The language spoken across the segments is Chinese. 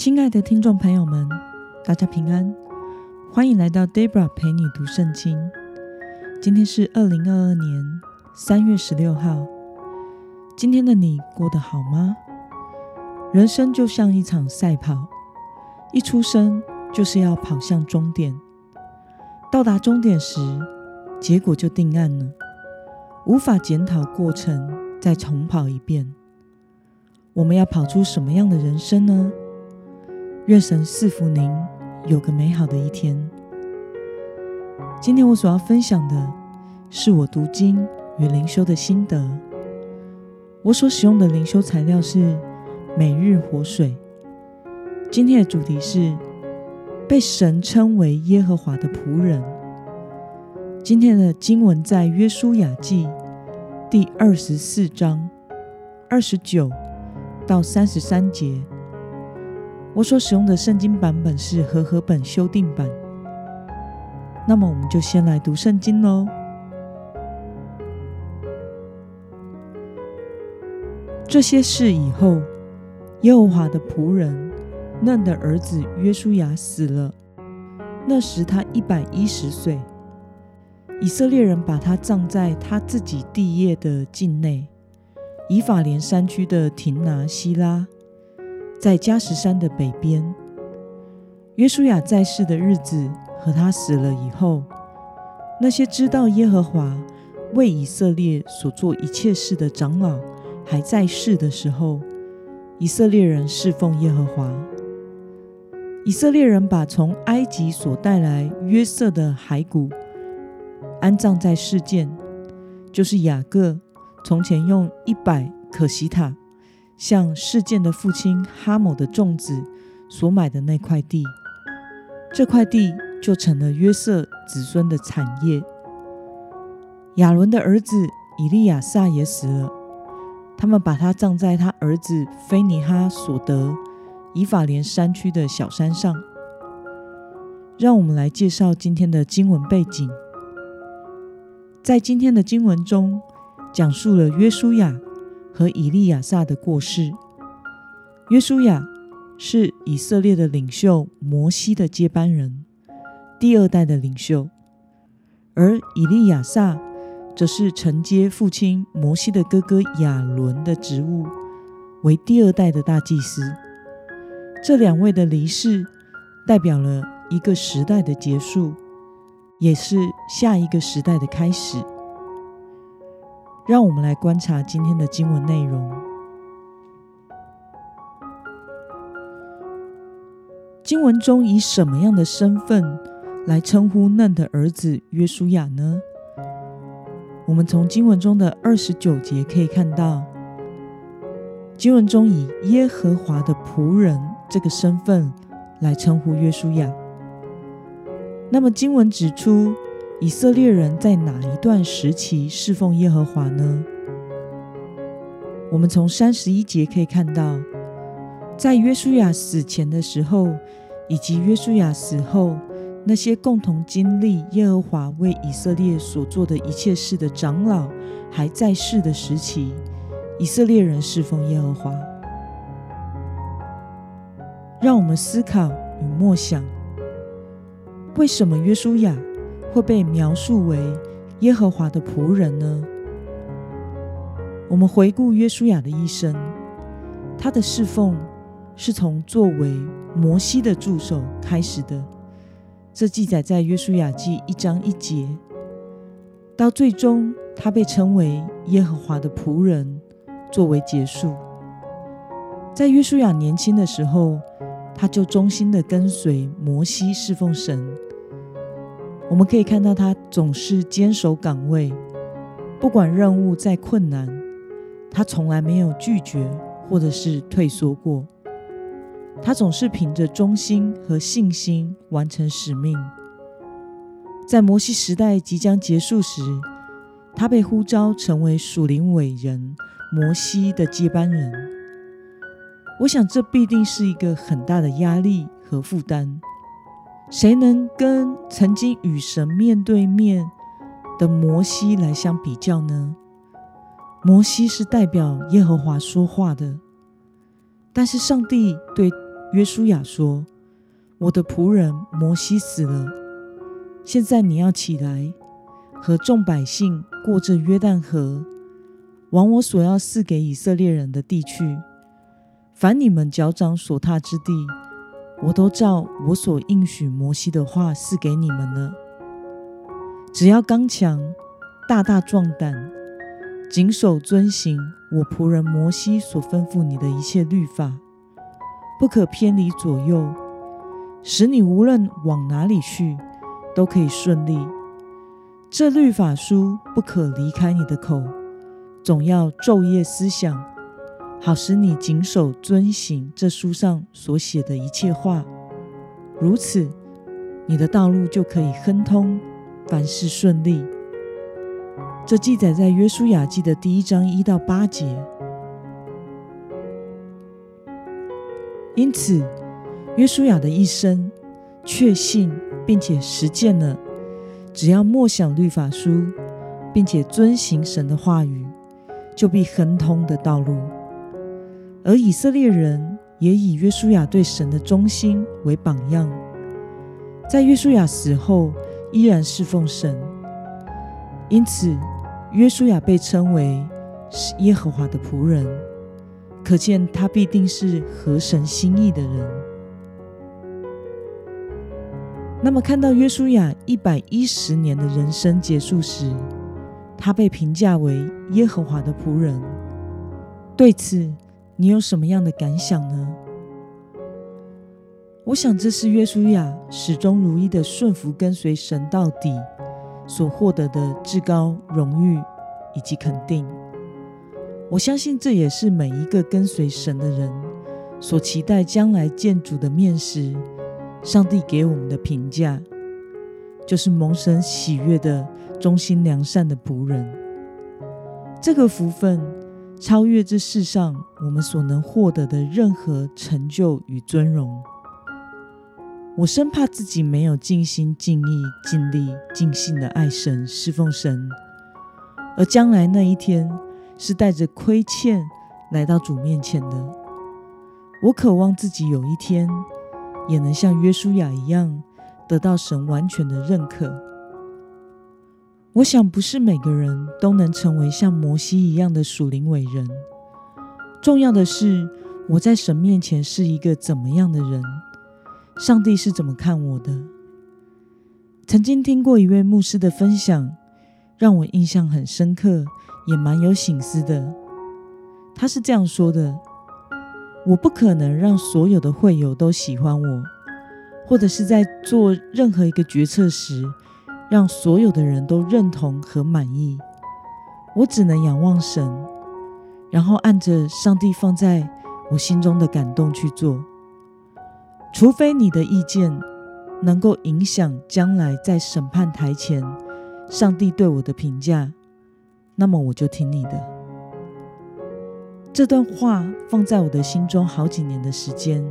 亲爱的听众朋友们，大家平安，欢迎来到 Debra 陪你读圣经。今天是二零二二年三月十六号。今天的你过得好吗？人生就像一场赛跑，一出生就是要跑向终点。到达终点时，结果就定案了，无法检讨过程，再重跑一遍。我们要跑出什么样的人生呢？愿神赐福您，有个美好的一天。今天我所要分享的是我读经与灵修的心得。我所使用的灵修材料是每日活水。今天的主题是被神称为耶和华的仆人。今天的经文在约书亚记第二十四章二十九到三十三节。我所使用的圣经版本是和合本修订版。那么，我们就先来读圣经喽。这些事以后，耶和华的仆人嫩的儿子约书亚死了。那时他一百一十岁。以色列人把他葬在他自己地业的境内，以法莲山区的廷拿希拉。在加什山的北边，约书亚在世的日子和他死了以后，那些知道耶和华为以色列所做一切事的长老还在世的时候，以色列人侍奉耶和华。以色列人把从埃及所带来约瑟的骸骨安葬在世件，就是雅各从前用一百可西塔。向事件的父亲哈姆的众子所买的那块地，这块地就成了约瑟子孙的产业。亚伦的儿子以利亚撒也死了，他们把他葬在他儿子菲尼哈所得以法莲山区的小山上。让我们来介绍今天的经文背景。在今天的经文中，讲述了约书亚。和以利亚撒的过世。约书亚是以色列的领袖摩西的接班人，第二代的领袖；而以利亚撒则是承接父亲摩西的哥哥亚伦的职务，为第二代的大祭司。这两位的离世，代表了一个时代的结束，也是下一个时代的开始。让我们来观察今天的经文内容。经文中以什么样的身份来称呼嫩的儿子约书亚呢？我们从经文中的二十九节可以看到，经文中以耶和华的仆人这个身份来称呼约书亚。那么经文指出。以色列人在哪一段时期侍奉耶和华呢？我们从三十一节可以看到，在约书亚死前的时候，以及约书亚死后，那些共同经历耶和华为以色列所做的一切事的长老还在世的时期，以色列人侍奉耶和华。让我们思考与默想：为什么约书亚？会被描述为耶和华的仆人呢？我们回顾约书亚的一生，他的侍奉是从作为摩西的助手开始的，这记载在约书亚记一章一节。到最终他被称为耶和华的仆人，作为结束。在约书亚年轻的时候，他就忠心的跟随摩西侍奉神。我们可以看到，他总是坚守岗位，不管任务再困难，他从来没有拒绝或者是退缩过。他总是凭着忠心和信心完成使命。在摩西时代即将结束时，他被呼召成为属灵伟人摩西的接班人。我想，这必定是一个很大的压力和负担。谁能跟曾经与神面对面的摩西来相比较呢？摩西是代表耶和华说话的，但是上帝对约书亚说：“我的仆人摩西死了，现在你要起来，和众百姓过这约旦河，往我所要赐给以色列人的地去。凡你们脚掌所踏之地，我都照我所应许摩西的话赐给你们了。只要刚强，大大壮胆。”谨守遵行我仆人摩西所吩咐你的一切律法，不可偏离左右，使你无论往哪里去都可以顺利。这律法书不可离开你的口，总要昼夜思想，好使你谨守遵行这书上所写的一切话。如此，你的道路就可以亨通，凡事顺利。这记载在约书亚记的第一章一到八节。因此，约书亚的一生确信并且实践了：只要默想律法书，并且遵行神的话语，就必亨通的道路。而以色列人也以约书亚对神的忠心为榜样，在约书亚死后依然侍奉神。因此。约书亚被称为是耶和华的仆人，可见他必定是合神心意的人。那么，看到约书亚一百一十年的人生结束时，他被评价为耶和华的仆人，对此你有什么样的感想呢？我想，这是约书亚始终如一的顺服跟随神到底。所获得的至高荣誉以及肯定，我相信这也是每一个跟随神的人所期待将来见主的面时，上帝给我们的评价，就是蒙神喜悦的忠心良善的仆人。这个福分超越这世上我们所能获得的任何成就与尊荣。我生怕自己没有尽心尽意尽力尽兴的爱神侍奉神，而将来那一天是带着亏欠来到主面前的。我渴望自己有一天也能像约书亚一样，得到神完全的认可。我想，不是每个人都能成为像摩西一样的属灵伟人。重要的是，我在神面前是一个怎么样的人。上帝是怎么看我的？曾经听过一位牧师的分享，让我印象很深刻，也蛮有醒思的。他是这样说的：“我不可能让所有的会友都喜欢我，或者是在做任何一个决策时，让所有的人都认同和满意。我只能仰望神，然后按着上帝放在我心中的感动去做。”除非你的意见能够影响将来在审判台前上帝对我的评价，那么我就听你的。这段话放在我的心中好几年的时间，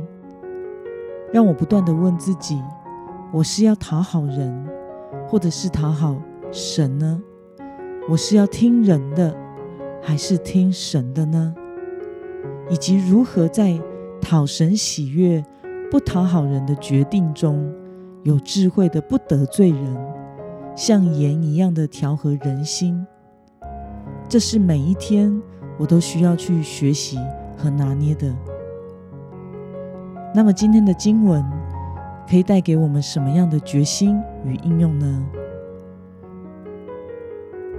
让我不断的问自己：我是要讨好人，或者是讨好神呢？我是要听人的，还是听神的呢？以及如何在讨神喜悦？不讨好人的决定中，有智慧的不得罪人，像盐一样的调和人心。这是每一天我都需要去学习和拿捏的。那么今天的经文可以带给我们什么样的决心与应用呢？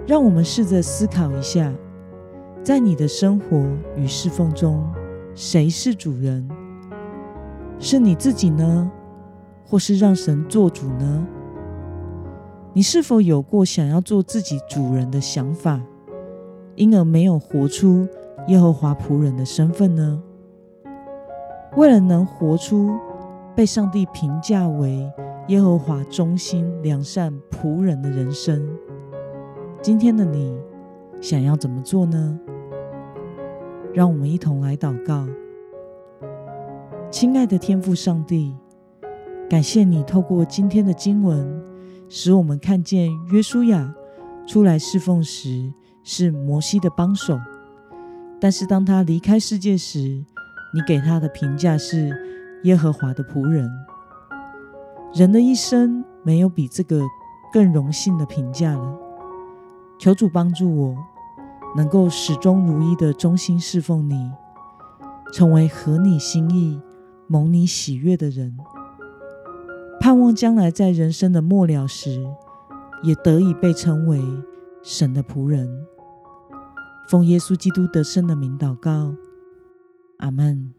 让我们试着思考一下，在你的生活与侍奉中，谁是主人？是你自己呢，或是让神做主呢？你是否有过想要做自己主人的想法，因而没有活出耶和华仆人的身份呢？为了能活出被上帝评价为耶和华忠心良善仆人的人生，今天的你想要怎么做呢？让我们一同来祷告。亲爱的天父上帝，感谢你透过今天的经文，使我们看见约书亚出来侍奉时是摩西的帮手，但是当他离开世界时，你给他的评价是耶和华的仆人。人的一生没有比这个更荣幸的评价了。求主帮助我，能够始终如一的忠心侍奉你，成为合你心意、蒙你喜悦的人。盼望将来在人生的末了时，也得以被称为神的仆人。奉耶稣基督得胜的名祷告，阿门。